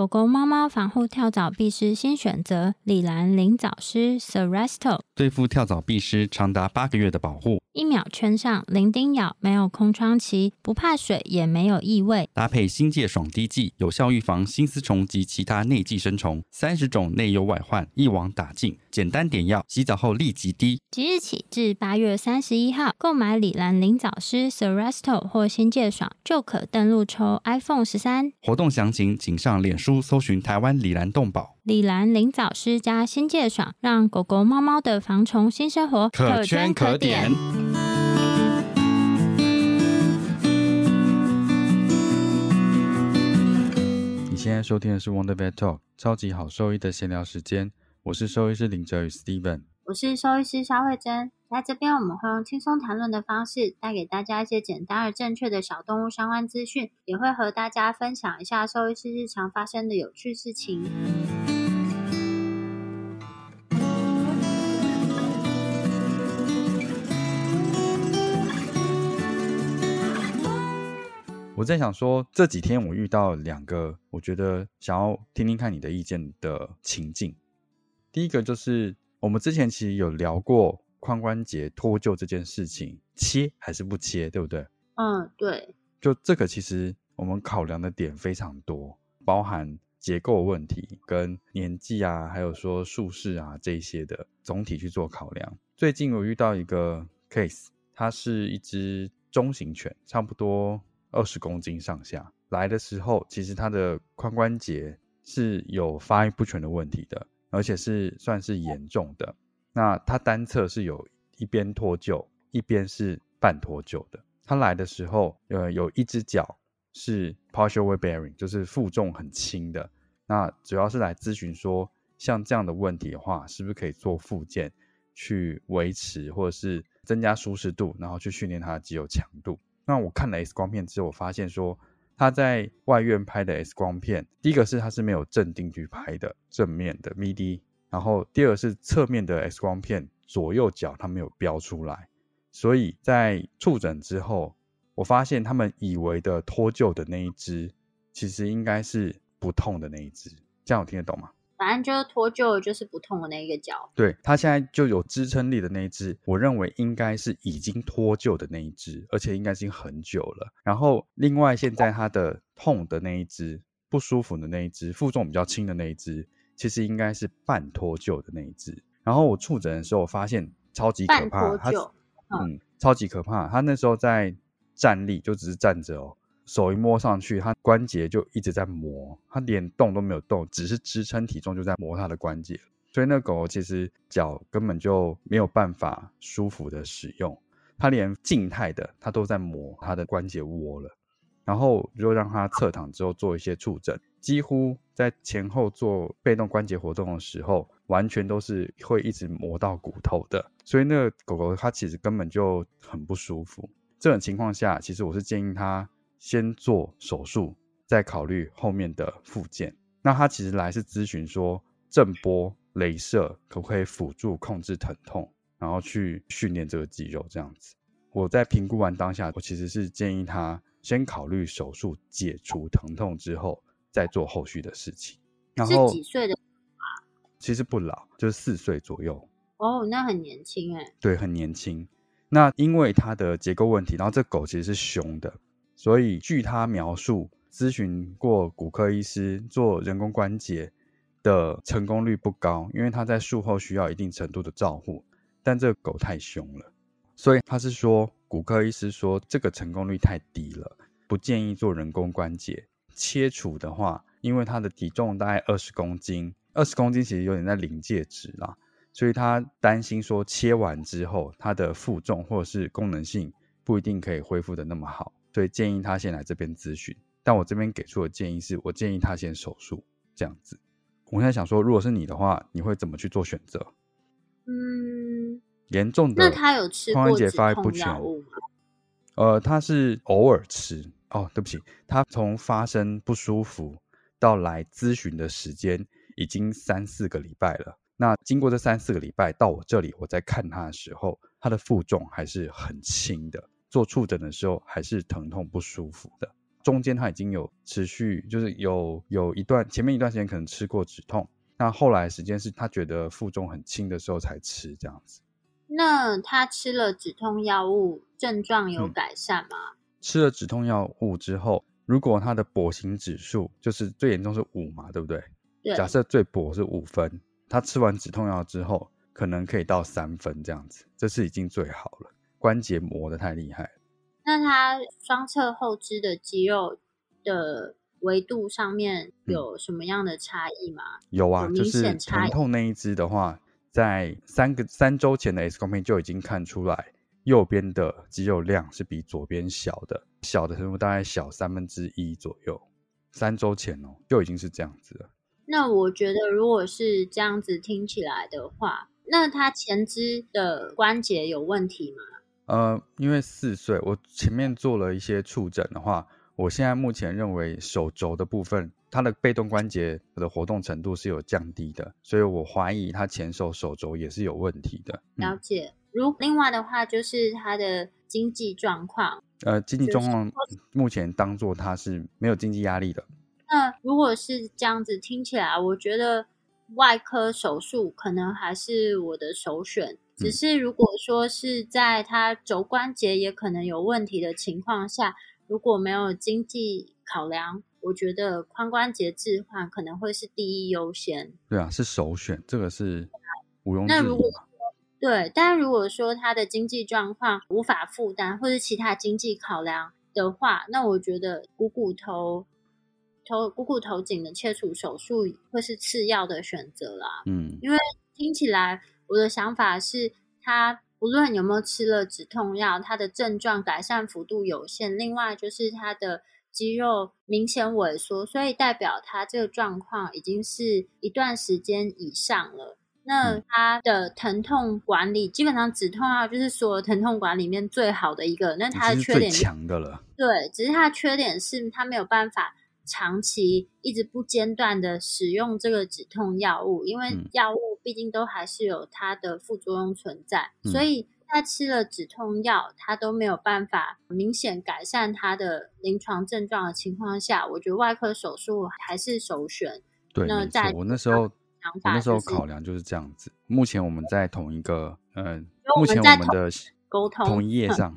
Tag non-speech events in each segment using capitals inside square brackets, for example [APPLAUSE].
狗狗、猫猫防护跳蚤必施新选择：李兰灵藻虱 Seresto，对付跳蚤必施长达八个月的保护，一秒圈上，零叮咬，没有空窗期，不怕水，也没有异味。搭配新界爽滴剂，有效预防新丝虫及其他内寄生虫，三十种内忧外患一网打尽。简单点药，洗澡后立即滴。即日起至八月三十一号，购买李兰灵藻虱 Seresto 或新界爽，就可登录抽 iPhone 十三。活动详情请上脸书搜寻台湾李兰动保。李兰灵藻师加新界爽，让狗狗猫猫的防虫新生活可圈可点。你现在收听的是 Wonder Vet Talk，超级好兽医的闲聊时间。我是兽医师林哲宇 Steven，我是兽医师肖慧珍，在这边我们会用轻松谈论的方式，带给大家一些简单而正确的小动物相关资讯，也会和大家分享一下兽医师日常发生的有趣事情。我在想说，这几天我遇到两个，我觉得想要听听看你的意见的情境。第一个就是我们之前其实有聊过髋关节脱臼这件事情，切还是不切，对不对？嗯，对。就这个其实我们考量的点非常多，包含结构问题、跟年纪啊，还有说术式啊这些的总体去做考量。最近我遇到一个 case，它是一只中型犬，差不多二十公斤上下，来的时候其实它的髋关节是有发育不全的问题的。而且是算是严重的，那它单侧是有一边脱臼，一边是半脱臼的。他来的时候，呃，有一只脚是 partial weight bearing，就是负重很轻的。那主要是来咨询说，像这样的问题的话，是不是可以做复健去维持，或者是增加舒适度，然后去训练它的肌肉强度。那我看了 X 光片之后，我发现说。他在外院拍的 X 光片，第一个是他是没有正定去拍的正面的 MIDI，然后第二是侧面的 X 光片左右脚它没有标出来，所以在触诊之后，我发现他们以为的脱臼的那一只，其实应该是不痛的那一只，这样我听得懂吗？反正就是脱臼，就是不痛的那一个脚。对，它现在就有支撑力的那一只，我认为应该是已经脱臼的那一只，而且应该已经很久了。然后另外现在它的痛的那一只，不舒服的那一只，负重比较轻的那一只，其实应该是半脱臼的那一只。然后我触诊的时候，我发现超级可怕，它嗯，超级可怕。它那时候在站立，就只是站着哦。手一摸上去，它关节就一直在磨，它连动都没有动，只是支撑体重就在磨它的关节。所以那狗其实脚根本就没有办法舒服的使用，它连静态的它都在磨它的关节窝了。然后就让它侧躺之后做一些触诊，几乎在前后做被动关节活动的时候，完全都是会一直磨到骨头的。所以那个狗狗它其实根本就很不舒服。这种情况下，其实我是建议它。先做手术，再考虑后面的复健。那他其实来是咨询说，震波、镭射可不可以辅助控制疼痛，然后去训练这个肌肉这样子。我在评估完当下，我其实是建议他先考虑手术解除疼痛之后，再做后续的事情。然后几岁的其实不老，就是四岁左右。哦，那很年轻哎。对，很年轻。那因为它的结构问题，然后这狗其实是凶的。所以，据他描述，咨询过骨科医师做人工关节的成功率不高，因为它在术后需要一定程度的照护。但这个狗太凶了，所以他是说，骨科医师说这个成功率太低了，不建议做人工关节切除的话，因为他的体重大概二十公斤，二十公斤其实有点在临界值啦，所以他担心说切完之后，他的负重或者是功能性不一定可以恢复的那么好。所以建议他先来这边咨询，但我这边给出的建议是我建议他先手术这样子。我现在想说，如果是你的话，你会怎么去做选择？嗯，严重的那他有吃髋关节过止痛发育不全药物吗？呃，他是偶尔吃哦，对不起，他从发生不舒服到来咨询的时间已经三四个礼拜了。那经过这三四个礼拜到我这里，我在看他的时候，他的负重还是很轻的，做触诊的时候还是疼痛不舒服的。中间他已经有持续，就是有有一段前面一段时间可能吃过止痛，那后来时间是他觉得负重很轻的时候才吃这样子。那他吃了止痛药物，症状有嗯改善吗？吃了止痛药物之后，如果他的跛行指数就是最严重是五嘛，对不对？对，假设最跛是五分，他吃完止痛药之后，可能可以到三分这样子，这是已经最好了。关节磨得太厉害了，那他双侧后肢的肌肉的维度上面嗯有什么样的差异吗？有啊，有明就是疼痛那一只的话，在三个三周前的 X 光片就已经看出来，右边的肌肉量是比左边小的，小的程度大概小三分之一左右。三周前哦，就已经是这样子了。那我觉得，如果是这样子听起来的话，那他前肢的关节有问题吗？呃，因为四岁，我前面做了一些触诊的话，我现在目前认为手肘的部分，它的被动关节的活动程度是有降低的，所以我怀疑他前手手肘也是有问题的。嗯，了解。如另外的话，就是他的经济状况。呃，经济就是状况目前当做他是没有经济压力的。那如果是这样子听起来，我觉得外科手术可能还是我的首选。只嗯是如果说是在他肘关节也可能有问题的情况下，如果没有经济考量，我觉得髋关节置换可能会是第一优先。对啊，是首选，这个是毋庸那如果。对，但如果说他的经济状况无法负担，或是其他经济考量的话，那我觉得股骨头、头股骨头颈的切除手术会是次要的选择啦。嗯，因为听起来，我的想法是，他不论有没有吃了止痛药，他的症状改善幅度有限。另外就是他的肌肉明显萎缩，所以代表他这个状况已经是一段时间以上了。那嗯他的疼痛管理，基本上止痛药就是所有疼痛管里面最好的一个。那已它的缺点就强的了。对，只是他的缺点是他没有办法长期一直不间断的使用这个止痛药物，因为嗯药物毕竟都还是有它的副作用存在，嗯所以他吃了止痛药，他都没有办法明显改善他的临床症状的情况下，我觉得外科手术还是首选。对，那在，我那时候我那时候考量就是这样子。目前我们在同一个，嗯、我目前我们的沟通同一页上，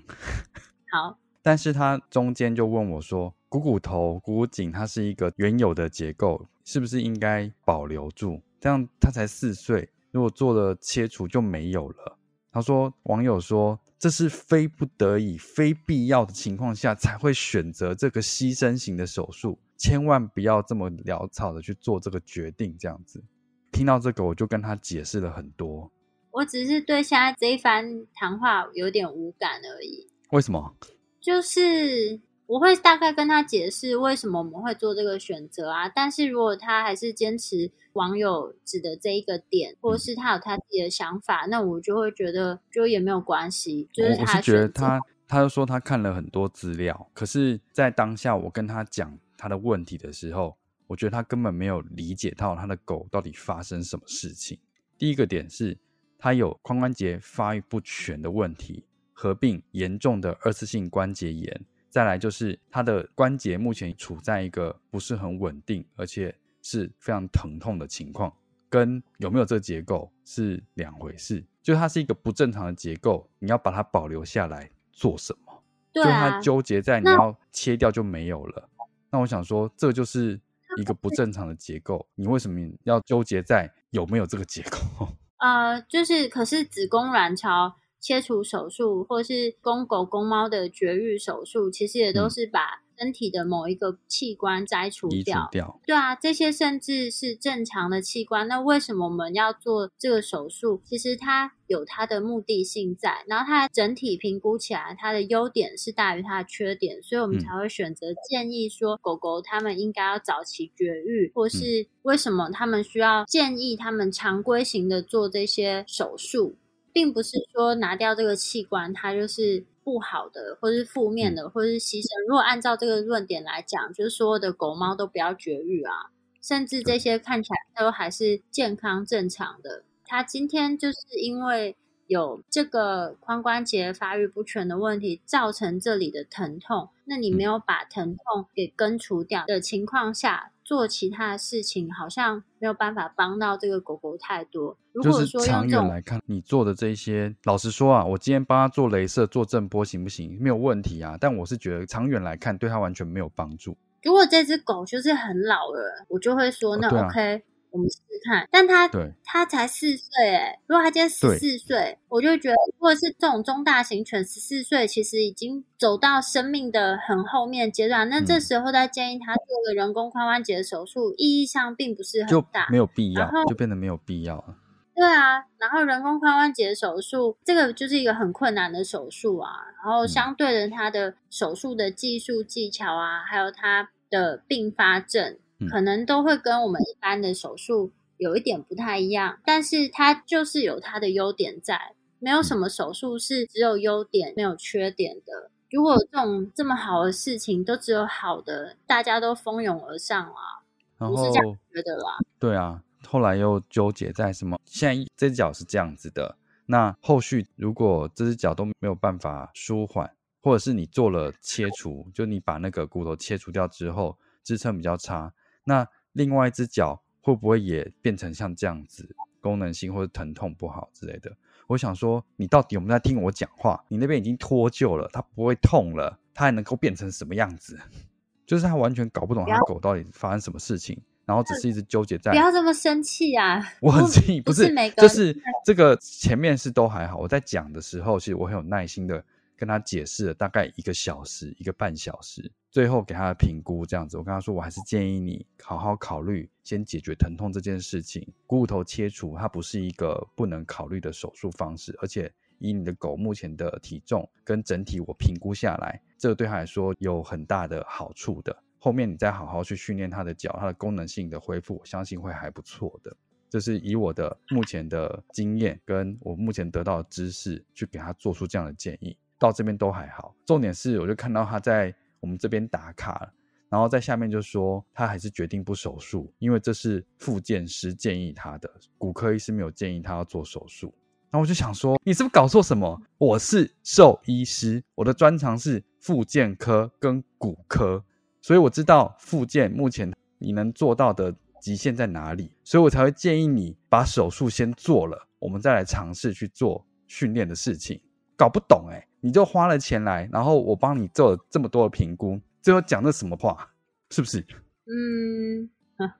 好，[LAUGHS] 但是他中间就问我说，股骨头、股骨颈它是一个原有的结构，是不是应该保留住？这样他才四岁，如果做了切除就没有了。他说，网友说这是非不得已、非必要的情况下才会选择这个牺牲型的手术，千万不要这么潦草的去做这个决定。这样子，听到这个我就跟他解释了很多。我只是对现在这一番谈话有点无感而已。为什么？就是我会大概跟他解释为什么我们会做这个选择啊，但是如果他还是坚持网友指的这一个点，或者是他有他自己的想法，那我就会觉得就也没有关系，就是他我我是觉得他，他就说他看了很多资料，可是，在当下我跟他讲他的问题的时候，我觉得他根本没有理解到他的狗到底发生什么事情。第一个点是，他有髋关节发育不全的问题，合并严重的二次性关节炎。再来就是他的关节目前处在一个不是很稳定，而且是非常疼痛的情况，跟有没有这个结构是两回事。就它是一个不正常的结构，你要把它保留下来做什么？对就它啊，纠结在你要切掉就没有了。那我想说，这就是一个不正常的结构，你为什么要纠结在有没有这个结构？[LAUGHS] 呃，就是可是子宫卵巢切除手术，或是公狗公猫的绝育手术，其实也都嗯是把身体的某一个器官摘除掉。掉，对啊，这些甚至是正常的器官，那为什么我们要做这个手术？其实它有它的目的性在，然后它整体评估起来，它的优点是大于它的缺点，所以我们嗯才会选择建议说，狗狗它们应该要早期绝育，或是为什么他们需要建议他们常规型的做这些手术。并不是说拿掉这个器官，它就是不好的，或是负面的，或是牺牲。如果按照这个论点来讲，就是所有的狗猫都不要绝育啊，甚至这些看起来都还是健康正常的。它今天就是因为。有这个髋关节发育不全的问题，造成这里的疼痛。那你没有把疼痛给根除掉的情况下，做其他的事情好像没有办法帮到这个狗狗太多。如果说长远来看，你做的这些，老实说啊，我今天帮他做镭射、做震波行不行？没有问题啊。但我是觉得长远来看，对他完全没有帮助。如果这只狗就是很老了，我就会说那 OK。我们试试看，但他他才四岁哎，如果他今天十四岁，我就觉得，如果是这种中大型犬，十四岁其实已经走到生命的很后面阶段，那这时候再建议他做个人工髋关节手术，意义上并不是很大，没有必。要，就变得没有必要了。对啊，然后人工髋关节手术这个就是一个很困难的手术啊，然后相对的，它的手术的技术技巧啊，还有它的并发症。可能都会跟我们一般的手术有一点不太一样，但是它就是有它的优点在，没有什么手术是只有优点没有缺点的。如果这种这么好的事情都只有好的，大家都蜂拥而上啊，不是这样觉得啦？对啊，后来又纠结在什么？现在这只脚是这样子的，那后续如果这只脚都没有办法舒缓，或者是你做了切除，就你把那个骨头切除掉之后，支撑比较差。那另外一只脚会不会也变成像这样子，功能性或者疼痛不好之类的？我想说，你到底有没有在听我讲话？你那边已经脱臼了，它不会痛了，它还能够变成什么样子？[LAUGHS] 就是他完全搞不懂他狗到底发生什么事情，然后只是一直纠结在。不要这么生气啊！我很气，不是，就是这个前面是都还好。我在讲的时候，其实我很有耐心的跟他解释了大概一个小时，一个半小时。最后给他的评估这样子，我跟他说，我还是建议你好好考虑，先解决疼痛这件事情。股骨头切除它不是一个不能考虑的手术方式，而且以你的狗目前的体重跟整体，我评估下来，这个对他来说有很大的好处的。后面你再好好去训练他的脚，它的功能性的恢复，我相信会还不错的。这是以我的目前的经验跟我目前得到的知识去给他做出这样的建议，到这边都还好。重点是，我就看到他在。我们这边打卡，然后在下面就说他还是决定不手术，因为这是复健师建议他的，骨科医师没有建议他要做手术。然后我就想说，你是不是搞错什么？我是兽医师，我的专长是复健科跟骨科，所以我知道复健目前你能做到的极限在哪里，所以我才会建议你把手术先做了，我们再来尝试去做训练的事情。搞不懂哎。你就花了钱来，然后我帮你做了这么多的评估，最后讲的什么话？[LAUGHS] 是不是？嗯，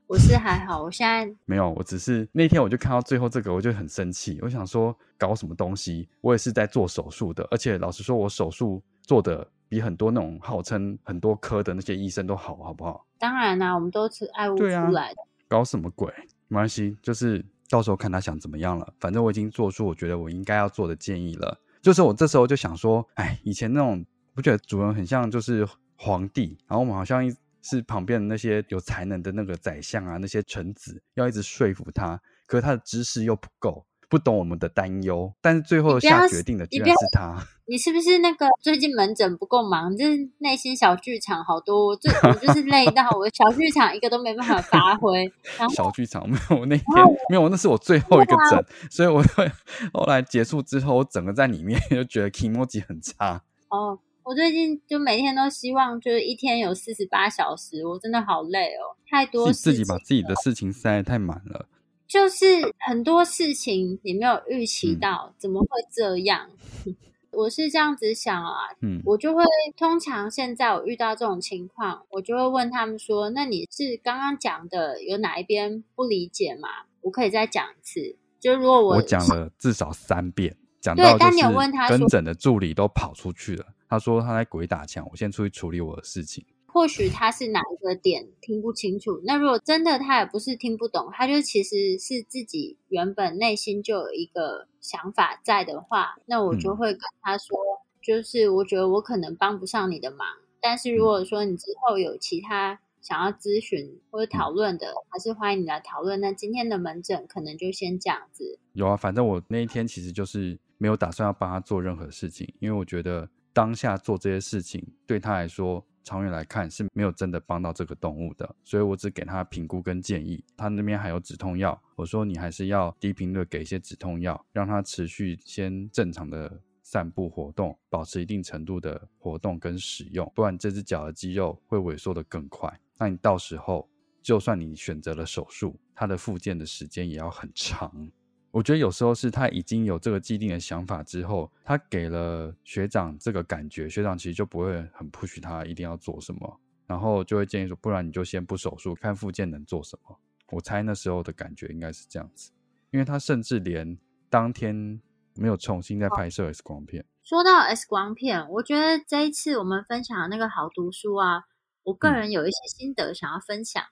我是还好，我现在没有，我只是那天我就看到最后这个，我就很生气，我想说搞什么东西？我也是在做手术的，而且老实说，我手术做的比很多那种号称很多科的那些医生都好，好不好？当然啦，我们都是爱屋出来的，搞什么鬼？没关系，就是到时候看他想怎么样了。反正我已经做出我觉得我应该要做的建议了。就是我这时候就想说，哎，以前那种不觉得主人很像就是皇帝，然后我们好像是旁边的那些有才能的那个宰相啊，那些臣子要一直说服他，可是他的知识又不够。不懂我们的担忧，但是最后下决定的居然是他。你是不是那个最近门诊不够忙？就是内心小剧场好多，我最我就是累到我小剧场一个都没办法发挥。小剧场 [LAUGHS] 没有那天没有，那是我最后一个诊，所以我会后来结束之后，我整个在里面就觉得 emoji 很差。哦，我最近就每天都希望就是一天有四十八小时，我真的好累哦，太多自己把自己的事情塞太满了。就是很多事情你没有预期到，怎么会这样？[LAUGHS] 我是这样子想啊，嗯，我就会通常现在我遇到这种情况，我就会问他们说：“那你是刚刚讲的有哪一边不理解吗？我可以再讲一次。”就如果我我讲了至少三遍，讲到就是跟诊的助理都跑出去了，他说他在鬼打墙，我先出去处理我的事情。或许他是哪一个点听不清楚，那如果真的他也不是听不懂，他就其实是自己原本内心就有一个想法在的话，那我就会跟他说，就是我觉得我可能帮不上你的忙，但是如果说你之后有其他想要咨询或者讨论的，还是欢迎你来讨论。那今天的门诊可能就先这样子。有啊，反正我那一天其实就是没有打算要帮他做任何事情，因为我觉得当下做这些事情对他来说，长远来看是没有真的帮到这个动物的，所以我只给他评估跟建议。他那边还有止痛药，我说你还是要低频率给一些止痛药，让他持续先正常的散步活动，保持一定程度的活动跟使用，不然这只脚的肌肉会萎缩的更快。那你到时候就算你选择了手术，它的复健的时间也要很长。我觉得有时候是他已经有这个既定的想法之后，他给了学长这个感觉，学长其实就不会很 push 他一定要做什么，然后就会建议说，不然你就先不手术，看复健能做什么。我猜那时候的感觉应该是这样子，因为他甚至连当天没有重新再拍摄 X 光片。说到 X 光片，我觉得这一次我们分享的那个好读书啊，我个人有一些心得想要分享。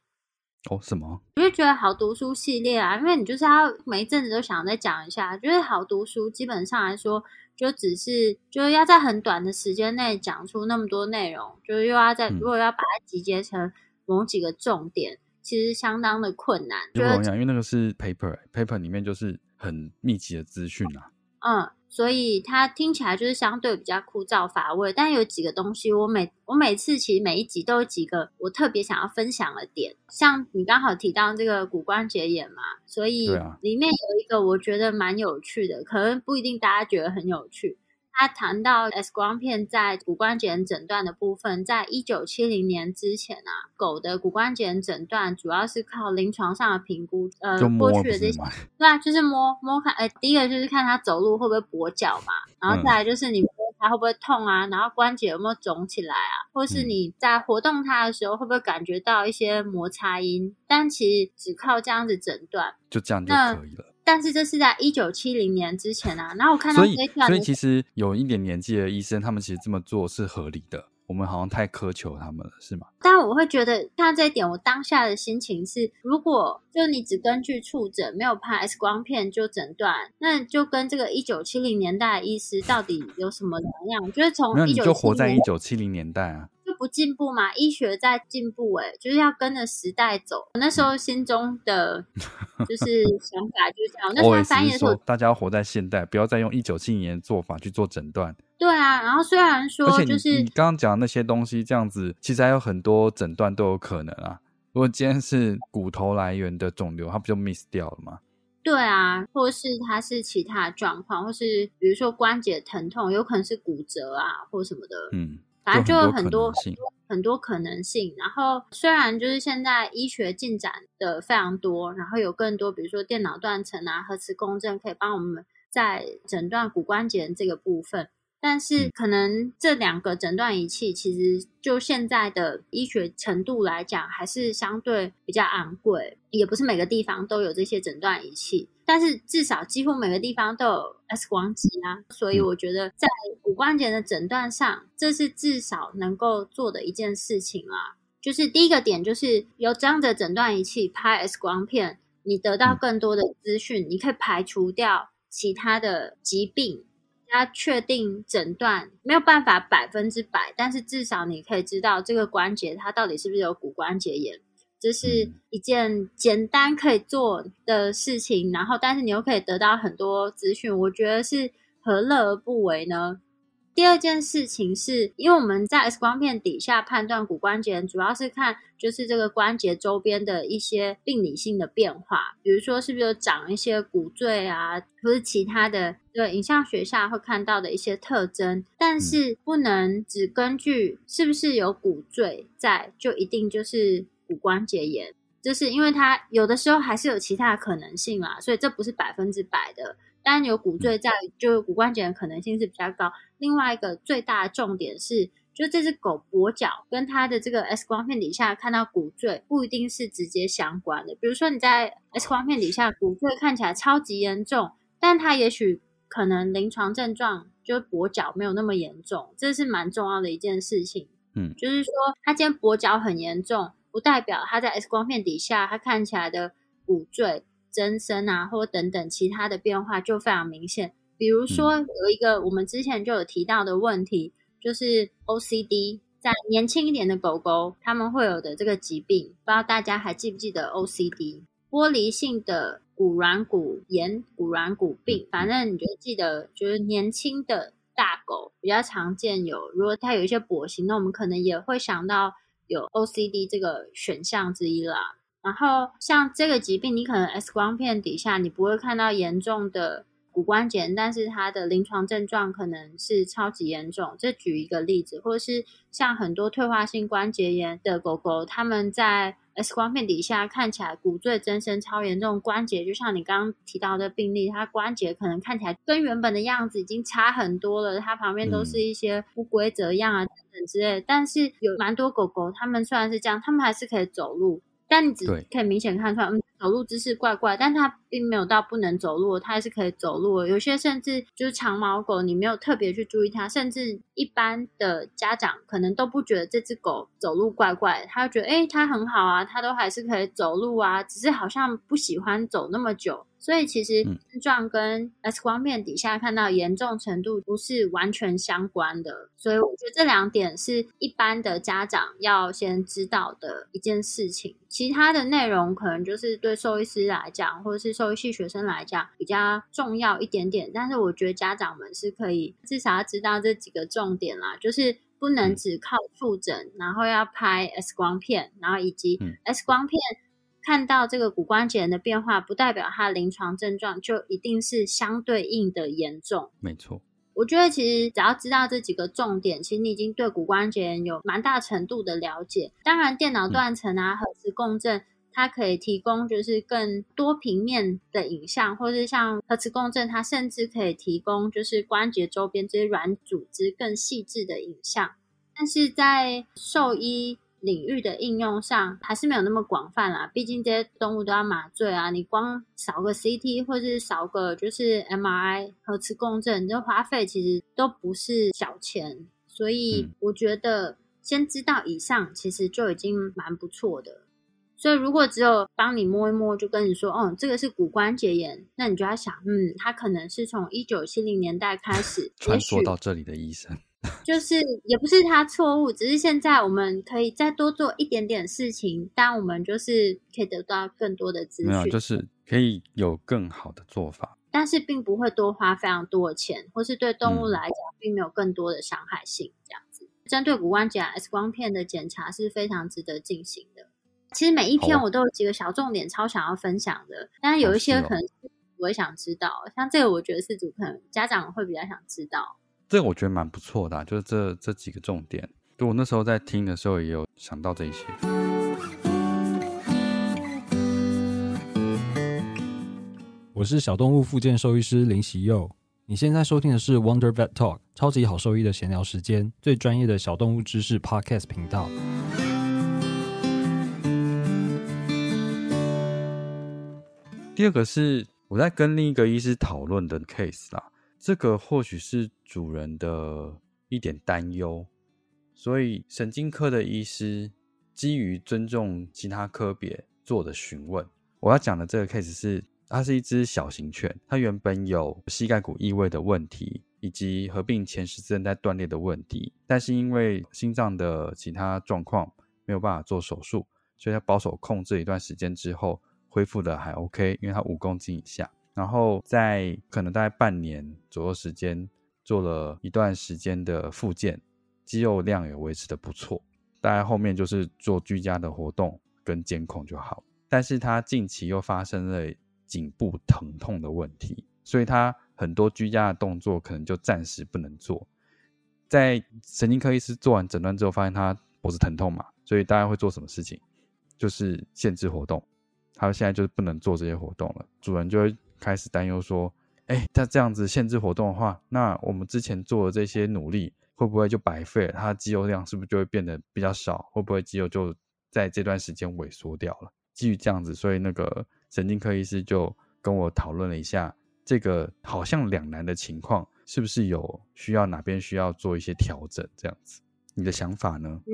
哦，什么？我就觉得好读书系列啊，因为你就是要每一阵子都想再讲一下。就是好读书基本上来说，就只是就是要在很短的时间内讲出那么多内容，就是又要在如果要把它集结成某几个重点，其实相当的困难。就我讲，因为那个是 paper，paper 里面就是很密集的资讯啊。嗯。所以它听起来就是相对比较枯燥乏味，但有几个东西，我每我每次其实每一集都有几个我特别想要分享的点，像你刚好提到这个骨关节炎嘛，所以里面有一个我觉得蛮有趣的，可能不一定大家觉得很有趣。他谈到 X 光片在骨关节炎诊断的部分，在一九七零年之前啊，狗的骨关节炎诊断主要是靠临床上的评估，呃，过去的这些，[LAUGHS] 对啊，就是摸摸看，呃，第一个就是看它走路会不会跛脚嘛，然后再来就是你摸它会不会痛啊，然后关节有没有肿起来啊，或是你在活动它的时候会不会感觉到一些摩擦音，但其实只靠这样子诊断，就这样就可以了。但是这是在一九七零年之前啊，然后我看到，所以所以其实有一点年纪的医生，他们其实这么做是合理的。我们好像太苛求他们了，是吗？但我会觉得看到这一点，我当下的心情是：如果就你只根据触诊，没有拍 X 光片就诊断，那就跟这个一九七零年代的医师到底有什么两样？我觉得从你就活在一九七零年代啊。不进步嘛？医学在进步，哎，就是要跟着时代走。那时候心中的 [LAUGHS] 就是想法就是这样。那时候翻译的时候，大家要活在现代，不要再用一九七零年做法去做诊断。对啊，然后虽然说，就是你刚刚讲那些东西，这样子其实还有很多诊断都有可能啊。如果今天是骨头来源的肿瘤，它不就 miss 掉了吗？对啊，或是它是其他状况，或是比如说关节疼痛，有可能是骨折啊，或什么的。嗯。反正就有很多很多很多可能性。然后虽然就是现在医学进展的非常多，然后有更多比如说电脑断层啊、核磁共振可以帮我们在诊断骨关节这个部分，但是可能这两个诊断仪器其实就现在的医学程度来讲，还是相对比较昂贵，也不是每个地方都有这些诊断仪器。但是至少几乎每个地方都有 X 光机啊，所以我觉得在骨关节的诊断上，这是至少能够做的一件事情啦。就是第一个点，就是有这样的诊断仪器拍 X 光片，你得到更多的资讯，你可以排除掉其他的疾病，它确定诊断没有办法百分之百，但是至少你可以知道这个关节它到底是不是有骨关节炎。这是一件简单可以做的事情，然后但是你又可以得到很多资讯，我觉得是何乐而不为呢？第二件事情是因为我们在 X 光片底下判断骨关节，主要是看就是这个关节周边的一些病理性的变化，比如说是不是有长一些骨赘啊，或是其他的对影像学下会看到的一些特征，但是不能只根据是不是有骨赘在，就一定就是。骨关节炎，就是因为它有的时候还是有其他的可能性啦，所以这不是百分之百的。但有骨赘在，就骨关节的可能性是比较高。另外一个最大的重点是，就这只狗跛脚跟它的这个 X 光片底下看到骨赘不一定是直接相关的。比如说你在 X 光片底下骨赘看起来超级严重，但它也许可能临床症状就跛脚没有那么严重，这是蛮重要的一件事情。嗯，就是说他今天跛脚很严重。不代表他在 X 光片底下，他看起来的骨赘增生啊，或等等其他的变化就非常明显。比如说有一个我们之前就有提到的问题，就是 OCD，在年轻一点的狗狗，他们会有的这个疾病，不知道大家还记不记得 OCD？玻璃性的。骨软骨炎、骨软骨病，反正你就记得，就是年轻的大狗比较常见有，如果它有一些跛行，那我们可能也会想到有 OCD 这个选项之一啦。然后像这个疾病，你可能 X 光片底下你不会看到严重的。骨关节炎，但是它的临床症状可能是超级严重。这举一个例子，或者是像很多退化性关节炎的狗狗，他们在 X 光片底下看起来骨赘增生超严重，关节就像你刚刚提到的病例，它关节可能看起来跟原本的样子已经差很多了，它旁边都是一些不规则样啊等等之类。但是有蛮多狗狗，它们虽然是这样，它们还是可以走路，但你只可以明显看出来，嗯。走路姿势怪怪，但它并没有到不能走路，它还是可以走路。有些甚至就是长毛狗，你没有特别去注意它，甚至一般的家长可能都不觉得这只狗走路怪怪，他觉得哎，它很好啊，它都还是可以走路啊，只是好像不喜欢走那么久。所以其实症状跟 X 光片底下看到严重程度不是完全相关的，所以我觉得这两点是一般的家长要先知道的一件事情。其他的内容可能就是对兽医师来讲，或者是兽医系学生来讲比较重要一点点。但是我觉得家长们是可以至少要知道这几个重点啦，就是不能只靠复诊，然后要拍 X 光片，然后以及 X 光片。看到这个骨关节炎的变化，不代表它临床症状就一定是相对应的严重。没错，我觉得其实只要知道这几个重点，其实你已经对骨关节炎有蛮大程度的了解。当然，电脑断层啊、核磁共振，它可以提供就是更多平面的影像，或是像核磁共振，它甚至可以提供就是关节周边这些软组织更细致的影像。但是在兽医领域的应用上还是没有那么广泛啦，毕竟这些动物都要麻醉啊，你光扫个 CT 或是扫个就是 MRI 核磁共振，这花费其实都不是小钱，所以我觉得先知道以上其实就已经蛮不错的。所以如果只有帮你摸一摸就跟你说，哦，这个是骨关节炎，那你就要想，嗯，他可能是从一九七零年代开始传说到这里的医生。就是也不是他错误，只是现在我们可以再多做一点点事情，但我们就是可以得到更多的资讯。没有，就是可以有更好的做法，但是并不会多花非常多的钱，或是对动物来讲并没有更多的伤害性。这样子，针对骨关节 X 光片的检查是非常值得进行的。其实每一篇我都有几个小重点，超想要分享的，但是有一些可能我也想知道，像这个我觉得是主可能家长会比较想知道。这个我觉得蛮不错的，就是这这几个重点，就我那时候在听的时候也有想到这些。我是小动物附件兽医师林喜佑，你现在收听的是 Wonder Vet Talk 超级好兽医的闲聊时间，最专业的小动物知识 Podcast 频道。第二个是我在跟另一个医师讨论的 case 啦。这个或许是主人的一点担忧，所以神经科的医师基于尊重其他科别做的询问。我要讲的这个 case 是，它是一只小型犬，它原本有膝盖骨异位的问题，以及合并前十字韧带断裂的问题，但是因为心脏的其他状况没有办法做手术，所以它保守控制一段时间之后恢复的还 OK，因为它五公斤以下。然后在可能大概半年左右时间做了一段时间的复健，肌肉量也维持的不错。大概后面就是做居家的活动跟监控就好。但是他近期又发生了颈部疼痛的问题，所以他很多居家的动作可能就暂时不能做。在神经科医师做完诊断之后，发现他脖子疼痛嘛，所以大家会做什么事情？就是限制活动。他现在就是不能做这些活动了，主人就会。开始担忧说：“哎，他这样子限制活动的话，那我们之前做的这些努力会不会就白费了？他肌肉量是不是就会变得比较少？会不会肌肉就在这段时间萎缩掉了？基于这样子，所以那个神经科医师就跟我讨论了一下，这个好像两难的情况，是不是有需要哪边需要做一些调整？这样子，你的想法呢？嗯，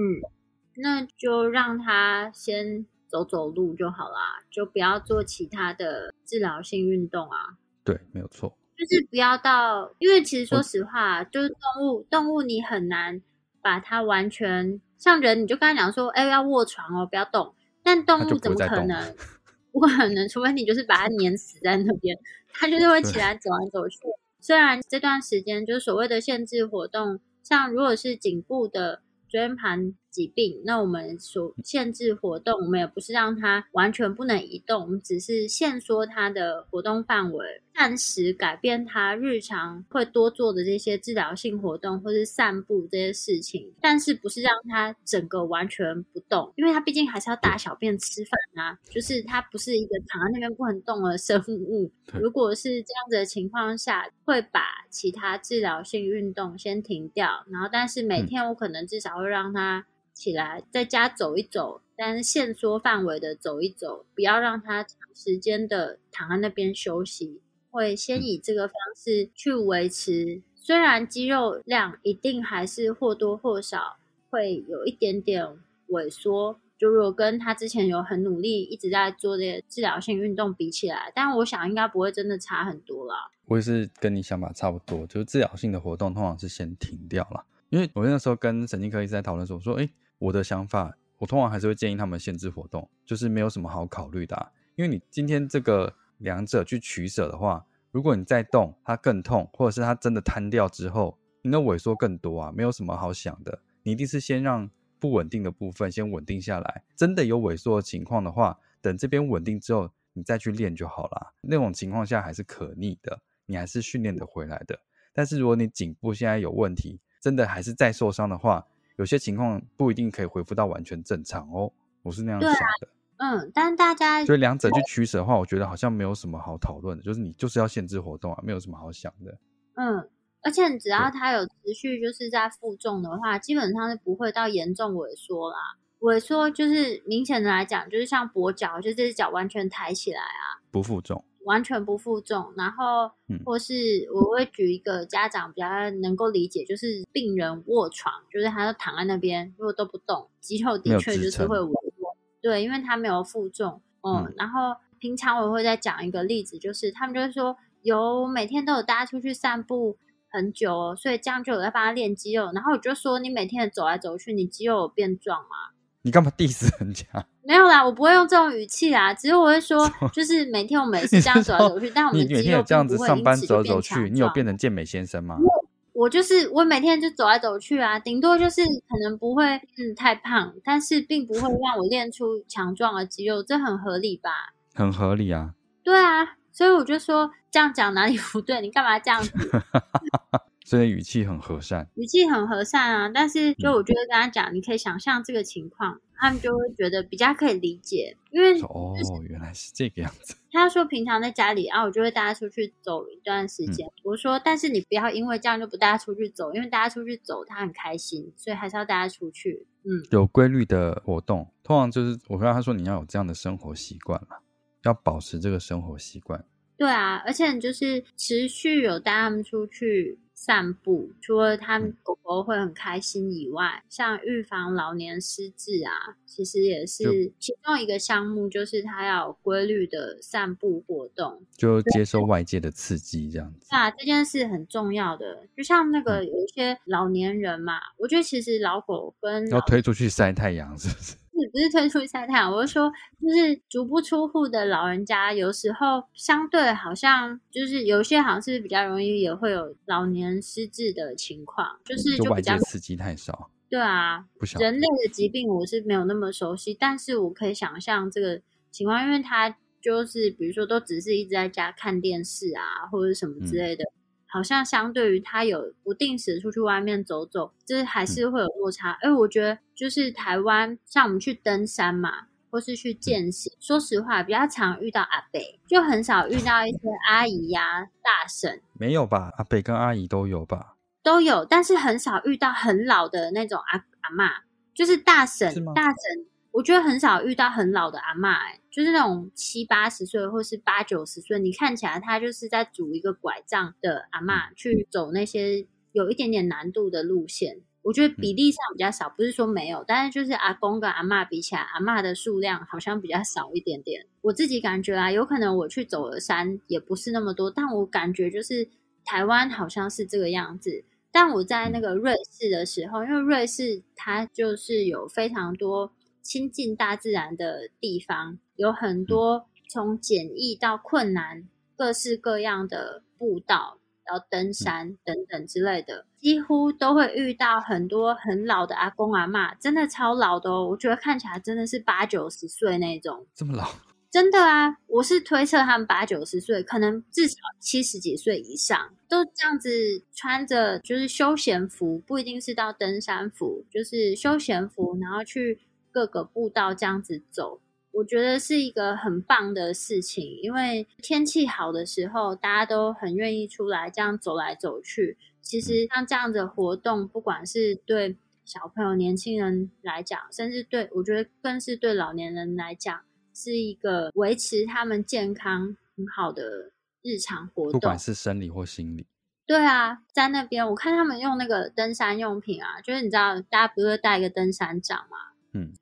那就让他先。”走走路就好啦，就不要做其他的治疗性运动啊。对，没有错，就是不要到，因为其实说实话，就是动物，动物你很难把它完全像人，你就跟他讲说，哎，要卧床哦，不要动。但动物怎么可能？[LAUGHS] 不可能，除非你就是把它碾死在那边，它就是会起来走来走去。虽然这段时间就是所谓的限制活动，像如果是颈部的椎间盘。疾病，那我们所限制活动，我们也不是让它完全不能移动，我们只是限缩它的活动范围，暂时改变它日常会多做的这些治疗性活动或是散步这些事情，但是不是让它整个完全不动，因为它毕竟还是要大小便、吃饭啊，就是它不是一个躺在那边不能动的生物。[LAUGHS] 如果是这样子的情况下，会把其他治疗性运动先停掉，然后但是每天我可能至少会让它。起来，在家走一走，但是限缩范围的走一走，不要让他长时间的躺在那边休息。会先以这个方式去维持，虽然肌肉量一定还是或多或少会有一点点萎缩，就如果跟他之前有很努力一直在做这些治疗性运动比起来，但我想应该不会真的差很多啦。我也是跟你想法差不多，就是治疗性的活动通常是先停掉了，因为我那时候跟神经科医生在讨论说，我说哎。我的想法，我通常还是会建议他们限制活动，就是没有什么好考虑的。因为你今天这个两者去取舍的话，如果你再动，它更痛，或者是它真的瘫掉之后，你的萎缩更多啊，没有什么好想的。你一定是先让不稳定的部分先稳定下来，真的有萎缩的情况的话，等这边稳定之后，你再去练就好了。那种情况下还是可逆的，你还是训练的回来的。但是如果你颈部现在有问题，真的还是再受伤的话，有些情况不一定可以恢复到完全正常哦，我是那样想的。嗯，但大家所以两者去取舍的话，我觉得好像没有什么好讨论的，就是你就是要限制活动啊，没有什么好想的。嗯，而且只要他有持续就是在负重的话，基本上是不会到严重萎缩啦。萎缩就是明显的来讲，就是像跛脚，就这只脚完全抬起来啊，不负重。完全不负重，然后或是我会举一个家长比较能够理解，就是病人卧床，就是他躺在那边，如果都不动，肌肉的确就是会萎缩。对，因为他没有负重。嗯，然后平常我会再讲一个例子，就是他们就是说有每天都有大家出去散步很久，所以这样就有在帮他练肌肉。然后我就说，你每天走来走去，你肌肉有变壮吗？你干嘛 diss 人家？[LAUGHS] 没有啦，我不会用这种语气啦，只是我会说，[LAUGHS] 就是每天我每次这样走来走去，但我们你每天有这样子上班走来走去，你有变成健美先生吗？我就是我每天就走来走去啊，顶多就是可能不会嗯太胖，但是并不会让我练出强壮的肌肉，这很合理吧？很合理啊。对啊，所以我就说这样讲哪里不对？你干嘛这样子？[LAUGHS] 所以语气很和善，语气很和善啊。但是就我觉得跟他讲，你可以想象这个情况，他们就会觉得比较可以理解。因为哦，原来是这个样子。他说平常在家里啊，我就会带他出去走一段时间。我说，但是你不要因为这样就不带他出去走，因为带他出去走他很开心，所以还是要带他出去。嗯，有规律的活动，通常就是我跟他说你要有这样的生活习惯嘛，要保持这个生活习惯。对啊，而且就是持续有带他们出去。散步，除了他们狗狗会很开心以外，像预防老年失智啊，其实也是其中一个项目，就是它要有规律的散步活动，就接受外界的刺激这样子。啊，这件事很重要的，就像那个有一些老年人嘛，我觉得其实老狗跟要推出去晒太阳，是不是？不是推出晒太阳，我是说，就是足不出户的老人家，有时候相对好像就是有些好像是比较容易也会有老年失智的情况，就是就比较刺激太少。对啊，人类的疾病我是没有那么熟悉，但是我可以想象这个情况，因为他就是比如说都只是一直在家看电视啊，或者什么之类的。好像相对于他有不定时出去外面走走，就是还是会有落差。哎，我觉得就是台湾，像我们去登山嘛，或是去健行，说实话比较常遇到阿伯，就很少遇到一些阿姨呀、大婶。没有吧？阿伯跟阿姨都有吧？都有，但是很少遇到很老的那种阿阿妈，就是大婶、大婶。我觉得很少遇到很老的阿妈，哎，就是那种七八十岁或是八九十岁，你看起来他就是在拄一个拐杖的阿妈去走那些有一点点难度的路线。我觉得比例上比较少，不是说没有，但是就是阿公跟阿妈比起来，阿妈的数量好像比较少一点点。我自己感觉啊，有可能我去走的山也不是那么多，但我感觉就是台湾好像是这个样子。但我在那个瑞士的时候，因为瑞士它就是有非常多。亲近大自然的地方有很多从简易到困难，各式各样的步道，然后登山等等之类的，几乎都会遇到很多很老的阿公阿妈，真的超老的哦，我觉得看起来真的是八九十岁那种。这么老？[LAUGHS] 真的啊，我是推测他们八九十岁，可能至少七十几岁以上，都这样子穿着就是休闲服，不一定是到登山服，就是休闲服，然后去各个步道这样子走，我觉得是一个很棒的事情。因为天气好的时候，大家都很愿意出来这样走来走去。其实像这样的活动，不管是对小朋友、年轻人来讲，甚至对我觉得更是对老年人来讲。是一个维持他们健康很好的日常活动，不管是生理或心理。对啊，在那边我看他们用那个登山用品啊，就是你知道，大家不是带一个登山杖吗？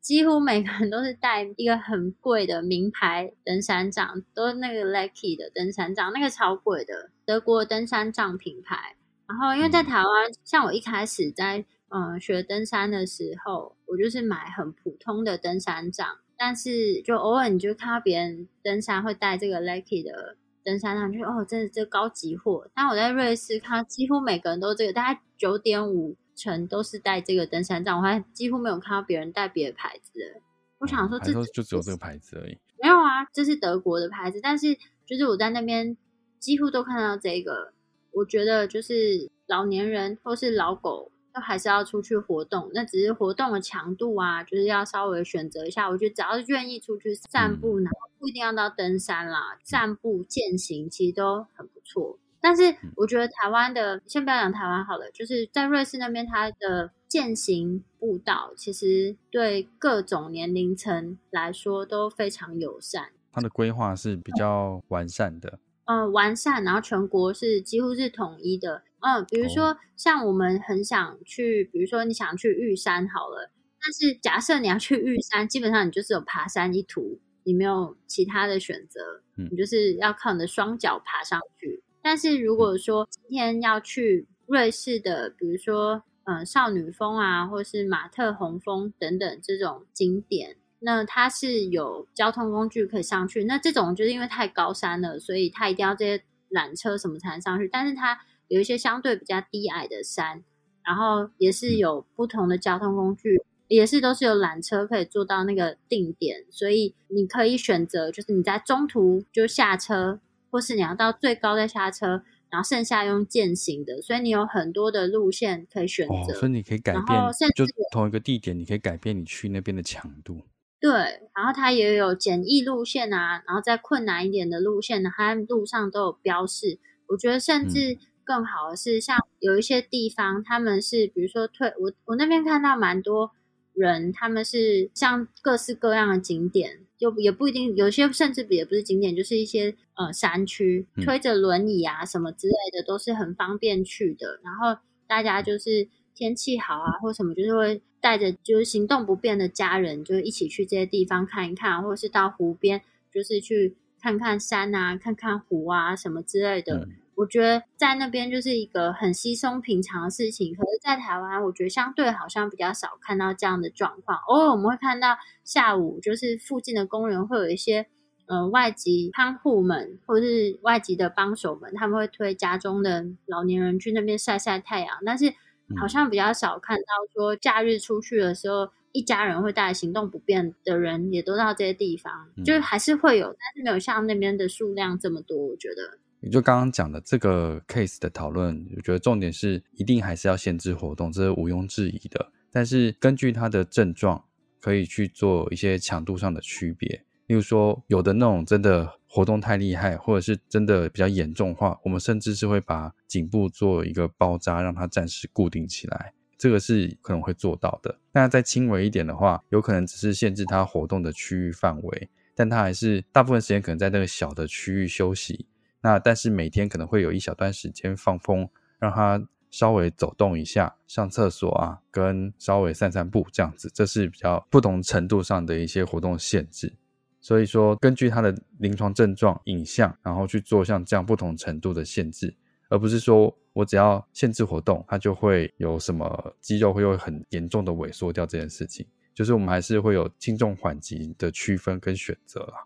几乎每个人都是带一个很贵的名牌登山杖，都那个 Lucky 的登山杖，那个超贵的德国登山杖品牌。然后因为在台湾，像我一开始在嗯学登山的时候，我就是买很普通的登山杖。但是，就偶尔你就看到别人登山会带这个 Lucky 的登山杖，就哦，这是这高级货。但我在瑞士看到几乎每个人都这个，大概九点五成都是带这个登山杖，我还几乎没有看到别人带别的牌子的。我想说，这就只有这个牌子而已。没有啊，这是德国的牌子，但是就是我在那边几乎都看到这个。我觉得就是老年人或是老狗。都还是要出去活动，那只是活动的强度啊，就是要稍微选择一下。我觉得只要是愿意出去散步，然后不一定要到登山啦，散步健行其实都很不错。但是我觉得台湾的，先不要讲台湾好了，就是在瑞士那边，它的践行步道其实对各种年龄层来说都非常友善。它的规划是比较完善的。嗯，完善，然后全国是几乎是统一的。嗯，比如说像我们很想去，比如说你想去玉山好了，但是假设你要去玉山，基本上你就是有爬山一途，你没有其他的选择，你就是要靠你的双脚爬上去。但是如果说今天要去瑞士的，比如说嗯少女峰啊，或是马特洪峰等等这种景点。那它是有交通工具可以上去，那这种就是因为太高山了，所以它一定要这些缆车什么才能上去。但是它有一些相对比较低矮的山，然后也是有不同的交通工具，也是都是有缆车可以坐到那个定点，所以你可以选择，就是你在中途就下车，或是你要到最高再下车，然后剩下用践行的，所以你有很多的路线可以选择。所以你可以改变，就同一个地点，你可以改变你去那边的强度。对，然后它也有简易路线啊，然后再困难一点的路线呢，它路上都有标示。我觉得甚至更好的是，像有一些地方，他们是比如说退我我那边看到蛮多人，他们是像各式各样的景点，就也不一定有些甚至也不是景点，就是一些呃山区，推着轮椅啊什么之类的都是很方便去的。然后大家就是天气好啊或什么，就是会。带着就是行动不便的家人，就一起去这些地方看一看，或者是到湖边，就是去看看山啊、看看湖啊什么之类的。我觉得在那边就是一个很稀松平常的事情。可是，在台湾，我觉得相对好像比较少看到这样的状况。偶尔我们会看到下午，就是附近的公园会有一些呃外籍看护们，或者是外籍的帮手们，他们会推家中的老年人去那边晒晒太阳，但是。好像比较少看到说假日出去的时候，一家人会带行动不便的人也都到这些地方，就还是会有，但是没有像那边的数量这么多。我觉得，你就刚刚讲的这个 case 的讨论，我觉得重点是一定还是要限制活动，这是毋庸置疑的。但是根据他的症状，可以去做一些强度上的区别。例如说，有的那种真的活动太厉害，或者是真的比较严重化，我们甚至是会把颈部做一个包扎，让它暂时固定起来，这个是可能会做到的。那再轻微一点的话，有可能只是限制它活动的区域范围，但它还是大部分时间可能在那个小的区域休息。那但是每天可能会有一小段时间放风，让它稍微走动一下，上厕所啊，跟稍微散散步这样子，这是比较不同程度上的一些活动限制。所以说，根据他的临床症状、影像，然后去做像这样不同程度的限制，而不是说我只要限制活动，它就会有什么肌肉会有很严重的萎缩掉这件事情。就是我们还是会有轻重缓急的区分跟选择啦。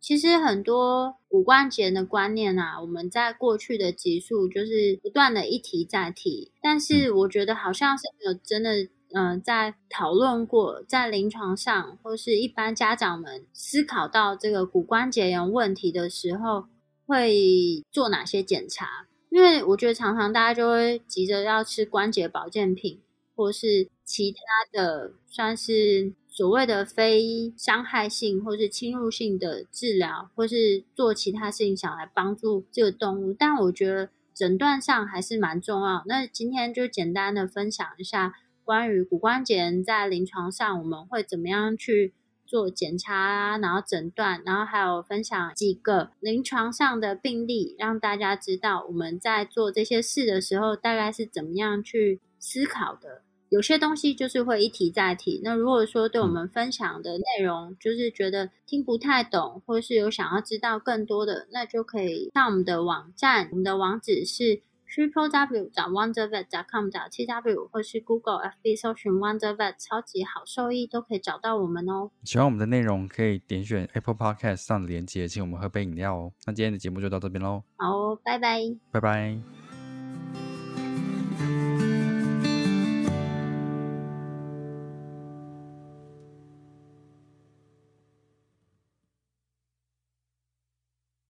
其实很多骨关节的观念啊，我们在过去的集数就是不断的一提再提，但是我觉得好像是没有真的。嗯，在讨论过，在临床上或是一般家长们思考到这个骨关节炎问题的时候，会做哪些检查？因为我觉得常常大家就会急着要吃关节保健品，或是其他的算是所谓的非伤害性或是侵入性的治疗，或是做其他事情想来帮助这个动物。但我觉得诊断上还是蛮重要。那今天就简单的分享一下。关于骨关节在临床上我们会怎么样去做检查啊，然后诊断，然后还有分享几个临床上的病例，让大家知道我们在做这些事的时候大概是怎么样去思考的。有些东西就是会一提再提。那如果说对我们分享的内容就是觉得听不太懂，或是有想要知道更多的，那就可以上我们的网站，我们的网址是。Triple W 找 WonderVet.com 找 T W 或是 Google FB 搜寻 WonderVet 超级好兽益都可以找到我们哦。喜欢我们的内容，可以点选 Apple Podcast 上的链接，请我们喝杯饮料哦。那今天的节目就到这边喽。好，拜拜，拜拜。